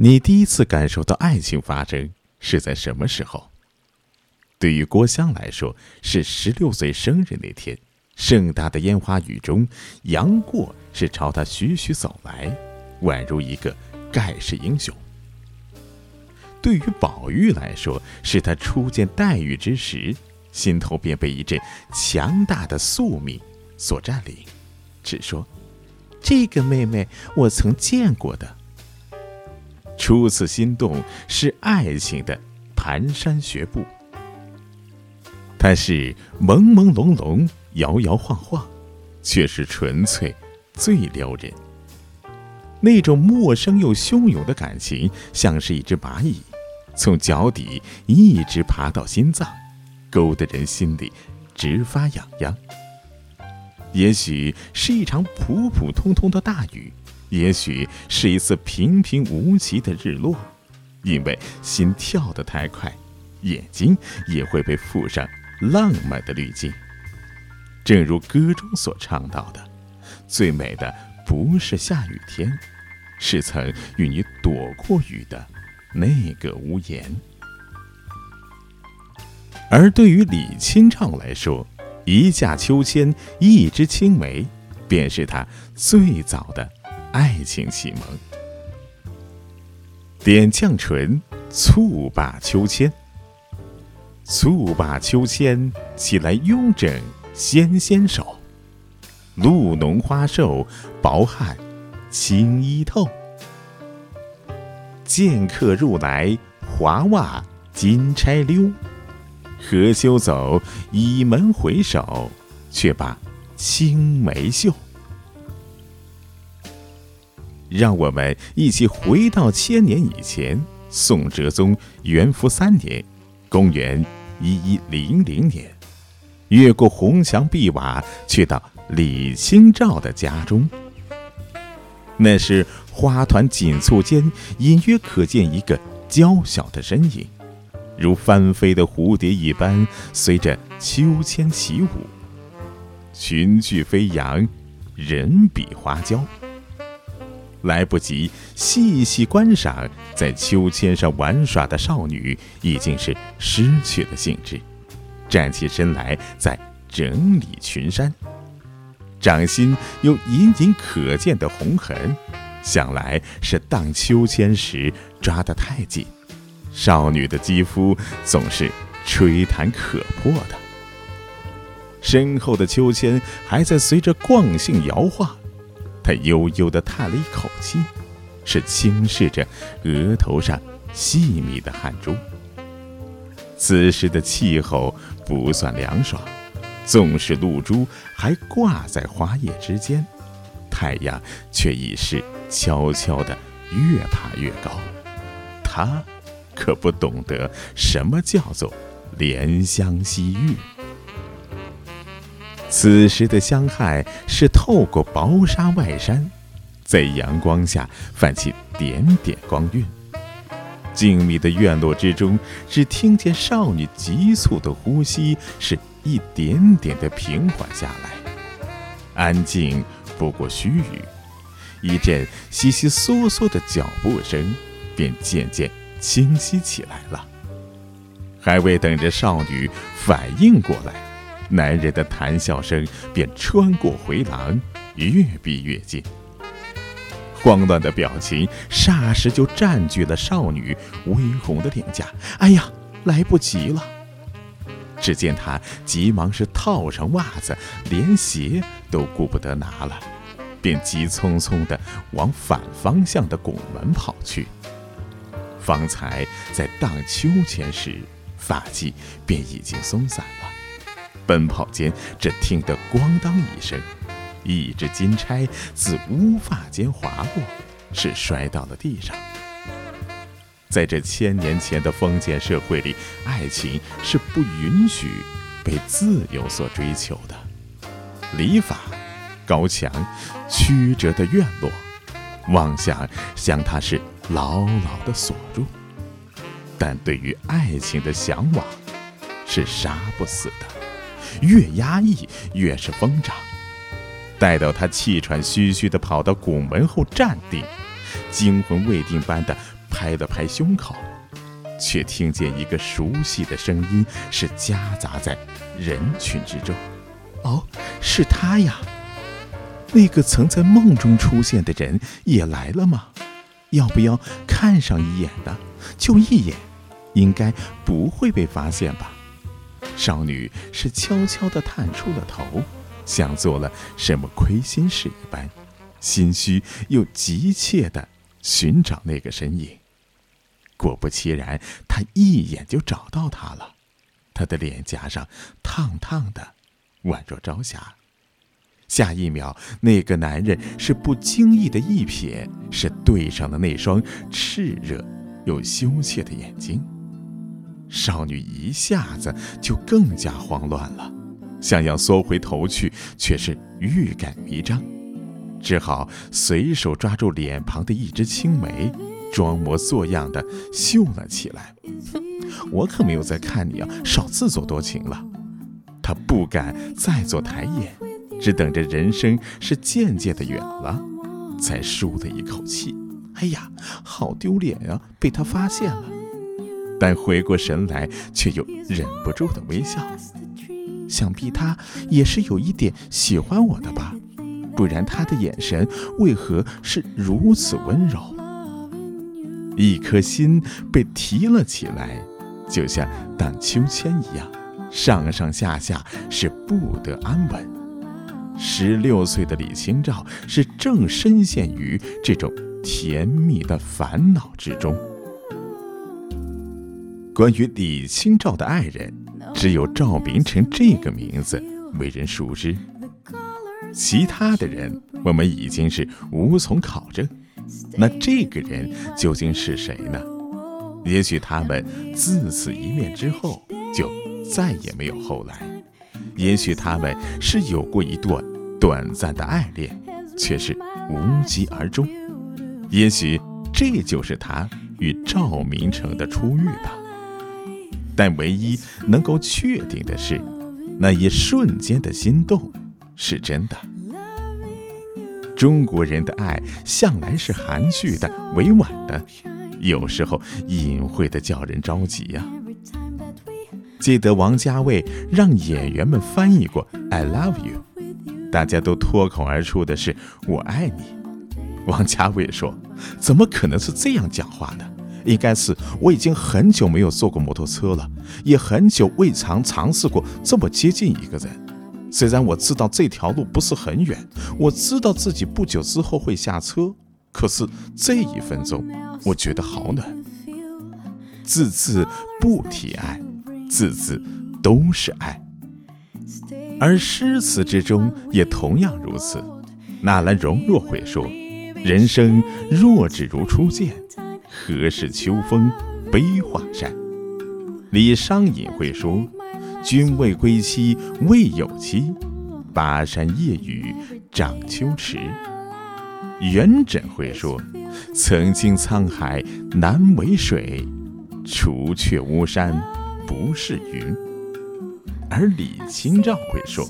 你第一次感受到爱情发生是在什么时候？对于郭襄来说，是十六岁生日那天，盛大的烟花雨中，杨过是朝他徐徐走来，宛如一个盖世英雄。对于宝玉来说，是他初见黛玉之时，心头便被一阵强大的宿命所占领，只说：“这个妹妹我曾见过的。”初次心动是爱情的蹒跚学步，它是朦朦胧胧、摇摇晃晃，却是纯粹最撩人。那种陌生又汹涌的感情，像是一只蚂蚁，从脚底一直爬到心脏，勾得人心里直发痒痒。也许是一场普普通通的大雨。也许是一次平平无奇的日落，因为心跳得太快，眼睛也会被附上浪漫的滤镜。正如歌中所唱到的：“最美的不是下雨天，是曾与你躲过雨的那个屋檐。”而对于李清照来说，一架秋千，一枝青梅，便是她最早的。爱情启蒙，点绛唇，蹴罢秋千。蹴罢秋千，起来慵整纤纤手。露浓花瘦，薄汗轻衣透。见客入来，华袜金钗溜。何羞走，倚门回首，却把青梅嗅。让我们一起回到千年以前，宋哲宗元符三年，公元一一零零年，越过红墙碧瓦，去到李清照的家中。那是花团锦簇间，隐约可见一个娇小的身影，如翻飞的蝴蝶一般，随着秋千起舞，裙裾飞扬，人比花娇。来不及细细观赏，在秋千上玩耍的少女已经是失去了兴致，站起身来在整理裙衫，掌心有隐隐可见的红痕，想来是荡秋千时抓得太紧。少女的肌肤总是吹弹可破的，身后的秋千还在随着惯性摇晃。他悠悠地叹了一口气，是轻视着额头上细密的汗珠。此时的气候不算凉爽，纵使露珠还挂在花叶之间，太阳却已是悄悄地越爬越高。他可不懂得什么叫做怜香惜玉。此时的香害是透过薄纱外衫，在阳光下泛起点点光晕。静谧的院落之中，只听见少女急促的呼吸，是一点点的平缓下来。安静不过须臾，一阵悉悉嗦嗦的脚步声便渐渐清晰起来了。还未等着少女反应过来。男人的谈笑声便穿过回廊，越逼越近。慌乱的表情霎时就占据了少女微红的脸颊。哎呀，来不及了！只见她急忙是套上袜子，连鞋都顾不得拿了，便急匆匆地往反方向的拱门跑去。方才在荡秋千时，发髻便已经松散了。奔跑间，只听得“咣当”一声，一只金钗自乌发间滑落，是摔到了地上。在这千年前的封建社会里，爱情是不允许被自由所追求的。礼法、高墙、曲折的院落，妄想将它是牢牢的锁住。但对于爱情的向往，是杀不死的。越压抑越是疯长。待到他气喘吁吁地跑到拱门后站定，惊魂未定般的拍了拍胸口，却听见一个熟悉的声音是夹杂在人群之中。哦，是他呀！那个曾在梦中出现的人也来了吗？要不要看上一眼呢？就一眼，应该不会被发现吧？少女是悄悄地探出了头，像做了什么亏心事一般，心虚又急切地寻找那个身影。果不其然，她一眼就找到他了。他的脸颊上烫烫的，宛若朝霞。下一秒，那个男人是不经意的一瞥，是对上了那双炽热又羞怯的眼睛。少女一下子就更加慌乱了，想要缩回头去，却是欲盖弥彰，只好随手抓住脸庞的一只青梅，装模作样的嗅了起来。哼我可没有在看你啊，少自作多情了。她不敢再做抬眼。只等着人生是渐渐的远了，才舒了一口气。哎呀，好丢脸啊！被他发现了。但回过神来，却又忍不住的微笑。想必他也是有一点喜欢我的吧？不然他的眼神为何是如此温柔？一颗心被提了起来，就像荡秋千一样，上上下下是不得安稳。十六岁的李清照是正深陷于这种甜蜜的烦恼之中。关于李清照的爱人，只有赵明诚这个名字为人熟知，其他的人我们已经是无从考证。那这个人究竟是谁呢？也许他们自此一面之后，就再也没有后来。也许他们是有过一段短暂的爱恋，却是无疾而终。也许这就是他与赵明诚的初遇吧。但唯一能够确定的是，那一瞬间的心动是真的。中国人的爱向来是含蓄的、委婉的，有时候隐晦的叫人着急呀。记得王家卫让演员们翻译过 “I love you”，大家都脱口而出的是“我爱你”。王家卫说：“怎么可能是这样讲话呢？应该是我已经很久没有坐过摩托车了，也很久未尝尝试过这么接近一个人。虽然我知道这条路不是很远，我知道自己不久之后会下车，可是这一分钟，我觉得好暖。字字不提爱。”字字都是爱，而诗词之中也同样如此。纳兰容若会说：“人生若只如初见，何事秋风悲画扇。”李商隐会说：“君未归期未有期，巴山夜雨涨秋池。”元稹会说：“曾经沧海难为水，除却巫山。”不是云，而李清照会说：“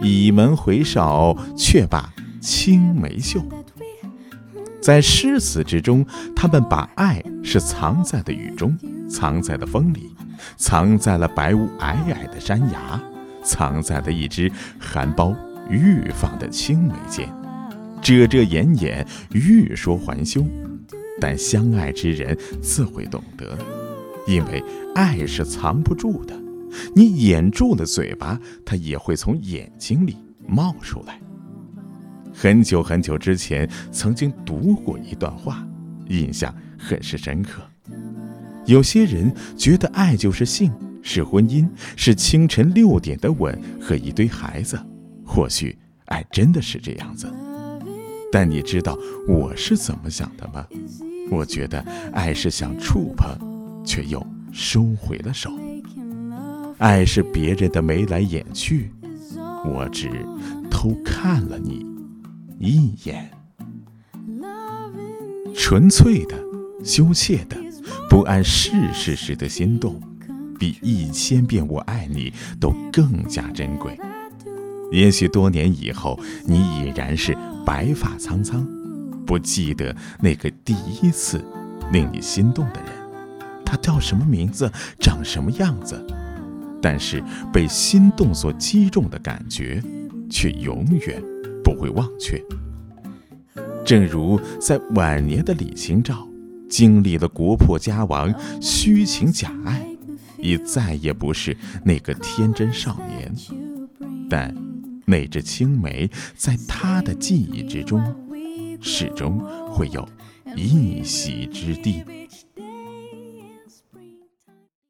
倚门回首，却把青梅嗅。”在诗词之中，他们把爱是藏在了雨中，藏在了风里，藏在了白雾皑皑的山崖，藏在了一只含苞欲放的青梅间，遮遮掩掩，欲说还休。但相爱之人自会懂得。因为爱是藏不住的，你掩住了嘴巴，它也会从眼睛里冒出来。很久很久之前，曾经读过一段话，印象很是深刻。有些人觉得爱就是性，是婚姻，是清晨六点的吻和一堆孩子。或许爱真的是这样子，但你知道我是怎么想的吗？我觉得爱是想触碰。却又收回了手。爱是别人的眉来眼去，我只偷看了你一眼。纯粹的、羞怯的、不谙世事时的心动，比一千遍“我爱你”都更加珍贵。也许多年以后，你已然是白发苍苍，不记得那个第一次令你心动的人，他叫什么名字，长什么样子？但是被心动所击中的感觉，却永远不会忘却。正如在晚年的李清照，经历了国破家亡、虚情假爱，已再也不是那个天真少年，但那只青梅在他的记忆之中，始终会有一席之地。